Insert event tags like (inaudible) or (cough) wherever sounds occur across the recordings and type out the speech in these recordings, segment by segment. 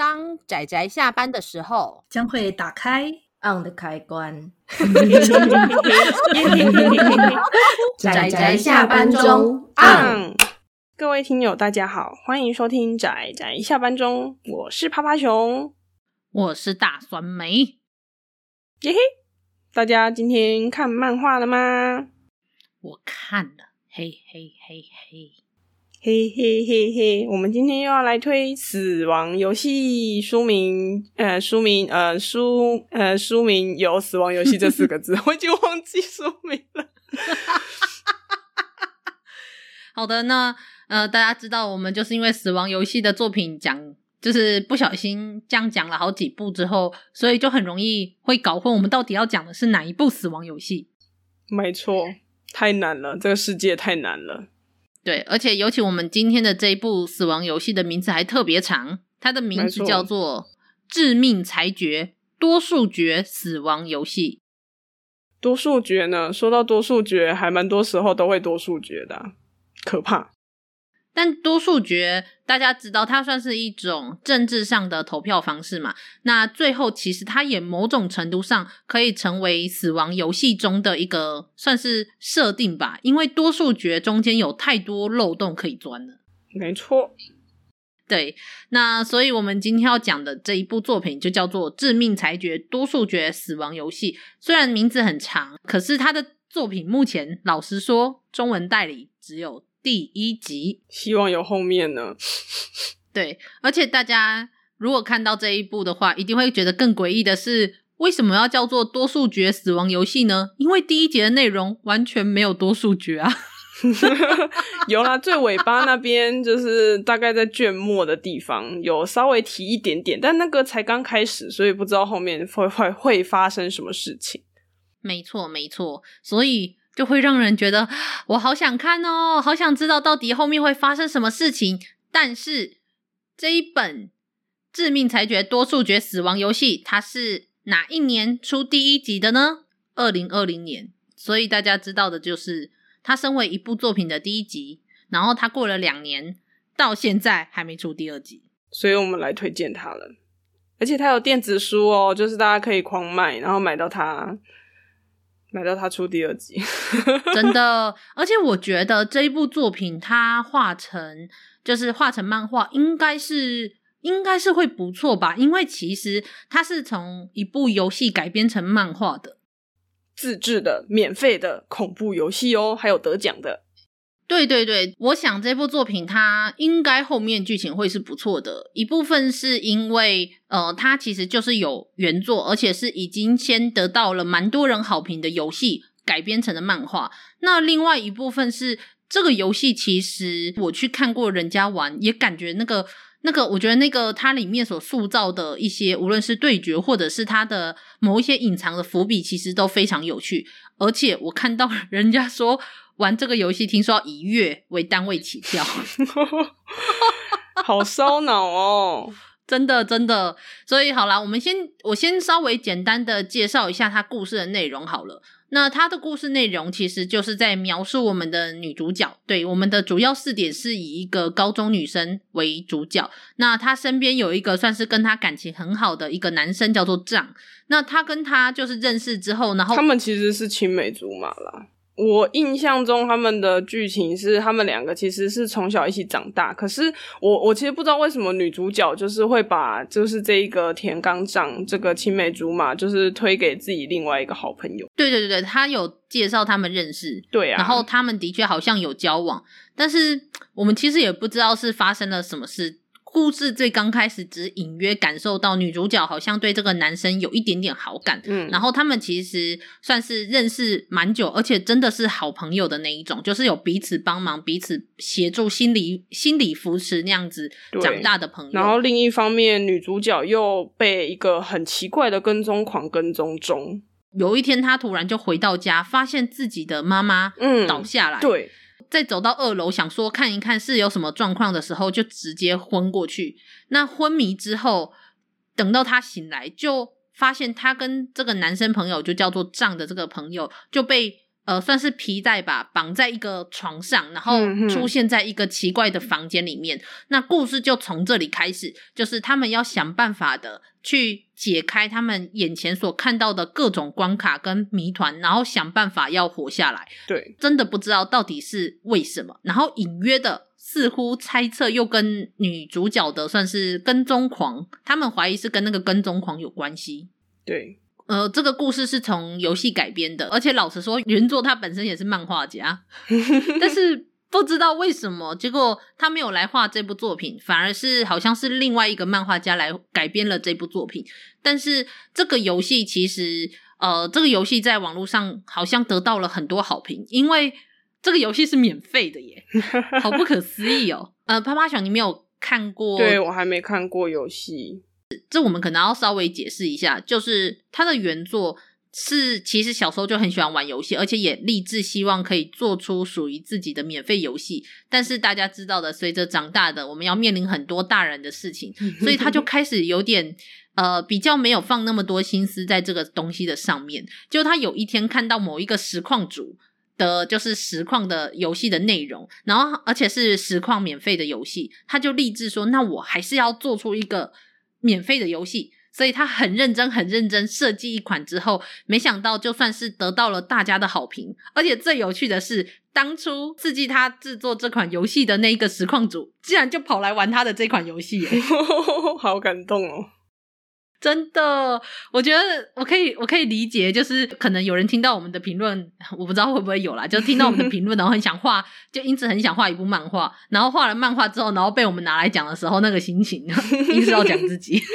当仔仔下班的时候，将会打开 on 的开关。(laughs) 仔仔下班中 on。各位听友，大家好，欢迎收听仔仔下班中，我是趴趴熊，我是大酸梅。耶嘿，大家今天看漫画了吗？我看了，嘿嘿嘿嘿。嘿嘿嘿嘿，我们今天又要来推《死亡游戏》书名，呃，书名，呃，书，呃，书名有《死亡游戏》这四个字，(laughs) 我已经忘记书名了。(laughs) 好的，那呃，大家知道我们就是因为《死亡游戏》的作品讲，就是不小心这样讲了好几部之后，所以就很容易会搞混，我们到底要讲的是哪一部《死亡游戏》？没错，太难了，这个世界太难了。对，而且尤其我们今天的这一部《死亡游戏》的名字还特别长，它的名字叫做《致命裁决：多数决死亡游戏》。多数决呢？说到多数决，还蛮多时候都会多数决的啊，可怕。但多数决，大家知道，它算是一种政治上的投票方式嘛？那最后其实它也某种程度上可以成为死亡游戏中的一个算是设定吧，因为多数决中间有太多漏洞可以钻了。没错，对。那所以我们今天要讲的这一部作品就叫做《致命裁决：多数决死亡游戏》。虽然名字很长，可是它的作品目前老实说，中文代理只有。第一集，希望有后面呢。(laughs) 对，而且大家如果看到这一部的话，一定会觉得更诡异的是，为什么要叫做多数决死亡游戏呢？因为第一集的内容完全没有多数决啊。(laughs) 有啦，最尾巴那边就是大概在卷末的地方有稍微提一点点，但那个才刚开始，所以不知道后面会会会发生什么事情。没错，没错，所以。就会让人觉得我好想看哦，好想知道到底后面会发生什么事情。但是这一本《致命裁决：多数决死亡游戏》，它是哪一年出第一集的呢？二零二零年。所以大家知道的就是，它身为一部作品的第一集，然后它过了两年，到现在还没出第二集。所以我们来推荐它了，而且它有电子书哦，就是大家可以狂买，然后买到它。买到他出第二集，(laughs) 真的，而且我觉得这一部作品它画成就是画成漫画，应该是应该是会不错吧？因为其实它是从一部游戏改编成漫画的，自制的免费的恐怖游戏哦，还有得奖的。对对对，我想这部作品它应该后面剧情会是不错的。一部分是因为呃，它其实就是有原作，而且是已经先得到了蛮多人好评的游戏改编成的漫画。那另外一部分是这个游戏其实我去看过人家玩，也感觉那个那个，我觉得那个它里面所塑造的一些，无论是对决或者是它的某一些隐藏的伏笔，其实都非常有趣。而且我看到人家说。玩这个游戏，听说要以月为单位起跳，(laughs) 好烧脑哦！(laughs) 真的真的。所以好啦，我们先我先稍微简单的介绍一下它故事的内容好了。那它的故事内容其实就是在描述我们的女主角，对，我们的主要视点是以一个高中女生为主角。那她身边有一个算是跟她感情很好的一个男生，叫做仗。那他跟她就是认识之后，然后他们其实是青梅竹马啦。我印象中，他们的剧情是他们两个其实是从小一起长大。可是我我其实不知道为什么女主角就是会把就是这一个田冈丈这个青梅竹马就是推给自己另外一个好朋友。对对对对，他有介绍他们认识，对啊，然后他们的确好像有交往，但是我们其实也不知道是发生了什么事。故事最刚开始只隐约感受到女主角好像对这个男生有一点点好感，嗯，然后他们其实算是认识蛮久，而且真的是好朋友的那一种，就是有彼此帮忙、彼此协助、心理心理扶持那样子长大的朋友。然后另一方面，女主角又被一个很奇怪的跟踪狂跟踪中。有一天，她突然就回到家，发现自己的妈妈嗯倒下来，嗯，对。在走到二楼，想说看一看是有什么状况的时候，就直接昏过去。那昏迷之后，等到他醒来，就发现他跟这个男生朋友，就叫做仗的这个朋友，就被呃，算是皮带吧，绑在一个床上，然后出现在一个奇怪的房间里面。嗯、那故事就从这里开始，就是他们要想办法的去解开他们眼前所看到的各种关卡跟谜团，然后想办法要活下来。对，真的不知道到底是为什么。然后隐约的，似乎猜测又跟女主角的算是跟踪狂，他们怀疑是跟那个跟踪狂有关系。对。呃，这个故事是从游戏改编的，而且老实说，原作他本身也是漫画家，(laughs) 但是不知道为什么，结果他没有来画这部作品，反而是好像是另外一个漫画家来改编了这部作品。但是这个游戏其实，呃，这个游戏在网络上好像得到了很多好评，因为这个游戏是免费的耶，(laughs) 好不可思议哦。呃，啪啪熊，你没有看过？对，我还没看过游戏。这我们可能要稍微解释一下，就是它的原作是其实小时候就很喜欢玩游戏，而且也立志希望可以做出属于自己的免费游戏。但是大家知道的，随着长大的我们要面临很多大人的事情，所以他就 (laughs) 开始有点呃比较没有放那么多心思在这个东西的上面。就他有一天看到某一个实况组的，就是实况的游戏的内容，然后而且是实况免费的游戏，他就立志说：“那我还是要做出一个。”免费的游戏，所以他很认真、很认真设计一款之后，没想到就算是得到了大家的好评，而且最有趣的是，当初刺激他制作这款游戏的那一个实况组，竟然就跑来玩他的这款游戏，(laughs) 好感动哦！真的，我觉得我可以，我可以理解，就是可能有人听到我们的评论，我不知道会不会有啦，就听到我们的评论，然后很想画，就因此很想画一部漫画，然后画了漫画之后，然后被我们拿来讲的时候，那个心情，(laughs) 硬是要讲自己。(laughs)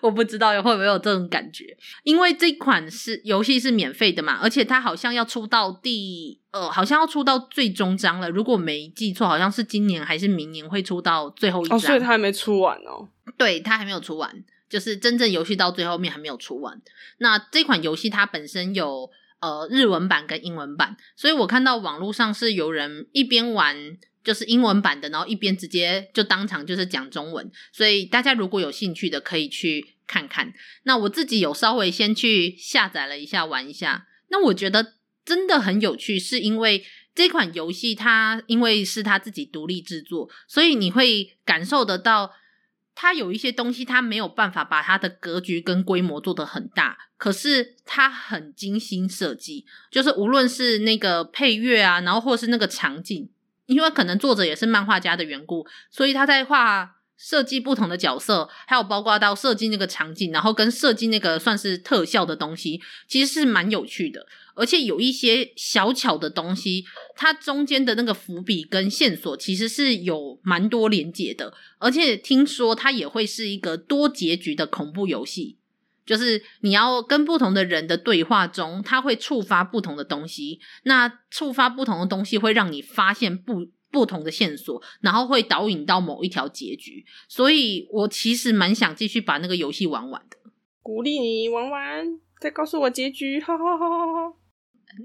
我不知道会不会有这种感觉，因为这款是游戏是免费的嘛，而且它好像要出到第呃，好像要出到最终章了。如果没记错，好像是今年还是明年会出到最后一章。哦，所以它还没出完哦。对，它还没有出完，就是真正游戏到最后面还没有出完。那这款游戏它本身有呃日文版跟英文版，所以我看到网络上是有人一边玩。就是英文版的，然后一边直接就当场就是讲中文，所以大家如果有兴趣的可以去看看。那我自己有稍微先去下载了一下玩一下，那我觉得真的很有趣，是因为这款游戏它因为是它自己独立制作，所以你会感受得到它有一些东西它没有办法把它的格局跟规模做得很大，可是它很精心设计，就是无论是那个配乐啊，然后或是那个场景。因为可能作者也是漫画家的缘故，所以他在画设计不同的角色，还有包括到设计那个场景，然后跟设计那个算是特效的东西，其实是蛮有趣的。而且有一些小巧的东西，它中间的那个伏笔跟线索其实是有蛮多连结的。而且听说它也会是一个多结局的恐怖游戏。就是你要跟不同的人的对话中，它会触发不同的东西。那触发不同的东西，会让你发现不不同的线索，然后会导引到某一条结局。所以我其实蛮想继续把那个游戏玩完的。鼓励你玩完，再告诉我结局。哈哈哈哈哈。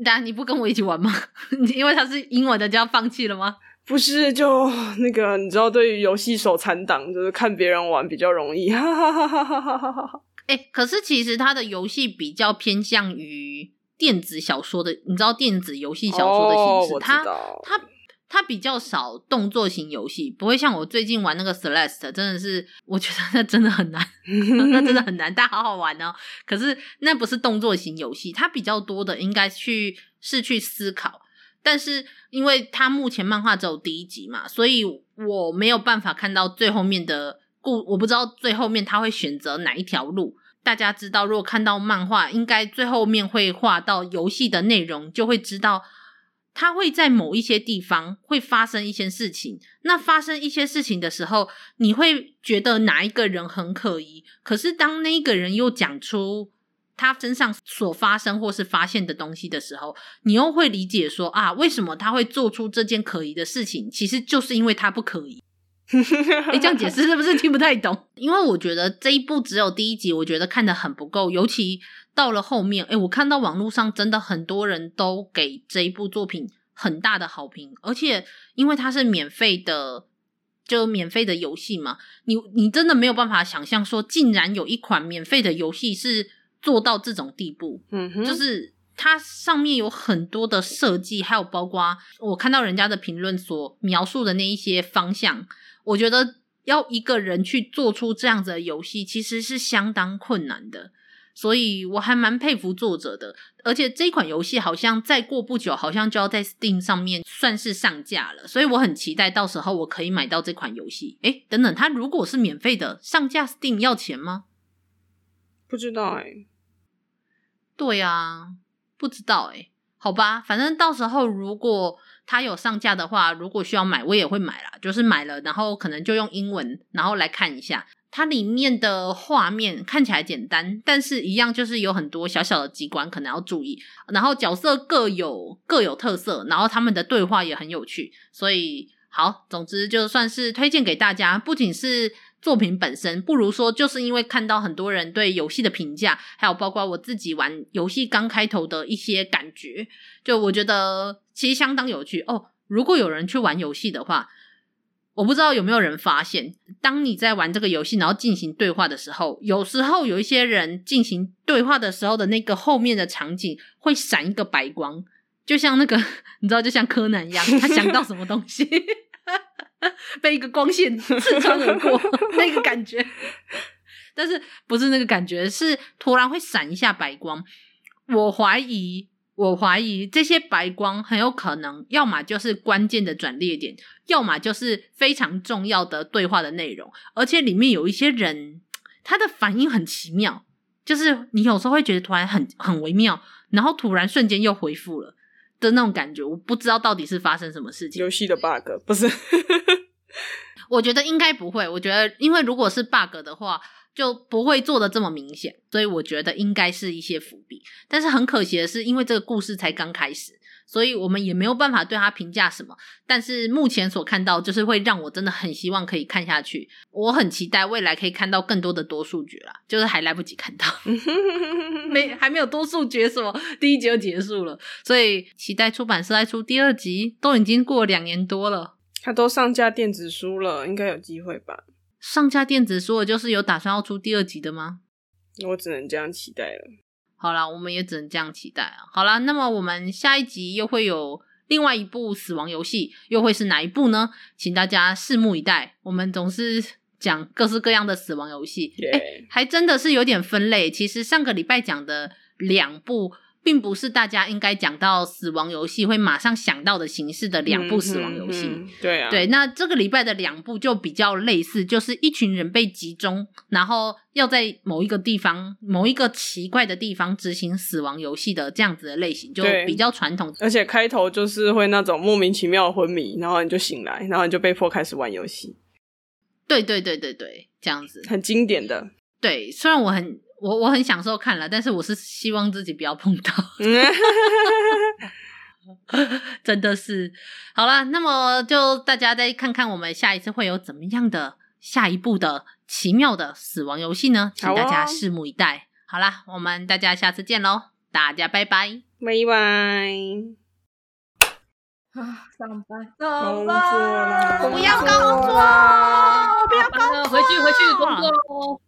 但 (laughs) 你不跟我一起玩吗？(laughs) 因为它是英文的，就要放弃了吗？不是，就 (laughs) 那个你知道，对于游戏手残党，就是看别人玩比较容易。哈哈哈哈哈哈哈哈。哎、欸，可是其实它的游戏比较偏向于电子小说的，你知道电子游戏小说的形式，哦、它它它比较少动作型游戏，不会像我最近玩那个 Celeste，真的是我觉得那真的很难，(laughs) 那真的很难，但好好玩哦。可是那不是动作型游戏，它比较多的应该去是去思考，但是因为它目前漫画只有第一集嘛，所以我没有办法看到最后面的故，我不知道最后面他会选择哪一条路。大家知道，如果看到漫画，应该最后面会画到游戏的内容，就会知道他会在某一些地方会发生一些事情。那发生一些事情的时候，你会觉得哪一个人很可疑。可是当那一个人又讲出他身上所发生或是发现的东西的时候，你又会理解说啊，为什么他会做出这件可疑的事情？其实就是因为他不可疑。(laughs) 哎，这样解释是不是听不太懂？因为我觉得这一部只有第一集，我觉得看得很不够，尤其到了后面，哎，我看到网络上真的很多人都给这一部作品很大的好评，而且因为它是免费的，就免费的游戏嘛，你你真的没有办法想象说，竟然有一款免费的游戏是做到这种地步，嗯哼，就是它上面有很多的设计，还有包括我看到人家的评论所描述的那一些方向，我觉得要一个人去做出这样子的游戏，其实是相当困难的。所以我还蛮佩服作者的，而且这款游戏好像再过不久，好像就要在 Steam 上面算是上架了，所以我很期待到时候我可以买到这款游戏。诶，等等，它如果是免费的，上架 Steam 要钱吗？不知道哎、欸。对啊，不知道诶。好吧，反正到时候如果它有上架的话，如果需要买，我也会买啦。就是买了，然后可能就用英文，然后来看一下。它里面的画面看起来简单，但是一样就是有很多小小的机关可能要注意。然后角色各有各有特色，然后他们的对话也很有趣。所以好，总之就算是推荐给大家，不仅是作品本身，不如说就是因为看到很多人对游戏的评价，还有包括我自己玩游戏刚开头的一些感觉，就我觉得其实相当有趣哦。如果有人去玩游戏的话。我不知道有没有人发现，当你在玩这个游戏，然后进行对话的时候，有时候有一些人进行对话的时候的那个后面的场景会闪一个白光，就像那个 (laughs) 你知道，就像柯南一样，他想到什么东西，(laughs) (laughs) 被一个光线 (laughs) 刺穿而过，那个感觉。(laughs) 但是不是那个感觉，是突然会闪一下白光。我怀疑。我怀疑这些白光很有可能，要么就是关键的转捩点，要么就是非常重要的对话的内容。而且里面有一些人，他的反应很奇妙，就是你有时候会觉得突然很很微妙，然后突然瞬间又回复了的那种感觉。我不知道到底是发生什么事情。游戏的 bug 不是？(laughs) 我觉得应该不会。我觉得，因为如果是 bug 的话。就不会做的这么明显，所以我觉得应该是一些伏笔。但是很可惜的是，因为这个故事才刚开始，所以我们也没有办法对他评价什么。但是目前所看到，就是会让我真的很希望可以看下去。我很期待未来可以看到更多的多数决啦，就是还来不及看到，(laughs) 没还没有多数决什么，第一集就结束了。所以期待出版社来出第二集，都已经过了两年多了，他都上架电子书了，应该有机会吧。上架电子书的就是有打算要出第二集的吗？我只能这样期待了。好啦，我们也只能这样期待啊。好啦，那么我们下一集又会有另外一部死亡游戏，又会是哪一部呢？请大家拭目以待。我们总是讲各式各样的死亡游戏，哎 Yeah.、欸，还真的是有点分类。其实上个礼拜讲的两部。并不是大家应该讲到死亡游戏会马上想到的形式的两部死亡游戏。嗯嗯嗯，对啊，对，那这个礼拜的两部就比较类似，就是一群人被集中，然后要在某一个地方、某一个奇怪的地方执行死亡游戏的这样子的类型，就比较传统。而且开头就是会那种莫名其妙的昏迷，然后你就醒来，然后你就被迫开始玩游戏。对对对对对，这样子很经典的。对，虽然我很。我我很享受看了，但是我是希望自己不要碰到，(laughs) 真的是。好了，那么就大家再看看我们下一次会有怎么样的下一步的奇妙的死亡游戏呢？请大家拭目以待。好啦，我们大家下次见喽，大家拜拜，拜拜。(sighs) 啊，上班，上班，工作啦，不要工作，不要工作，回去回去工作喽。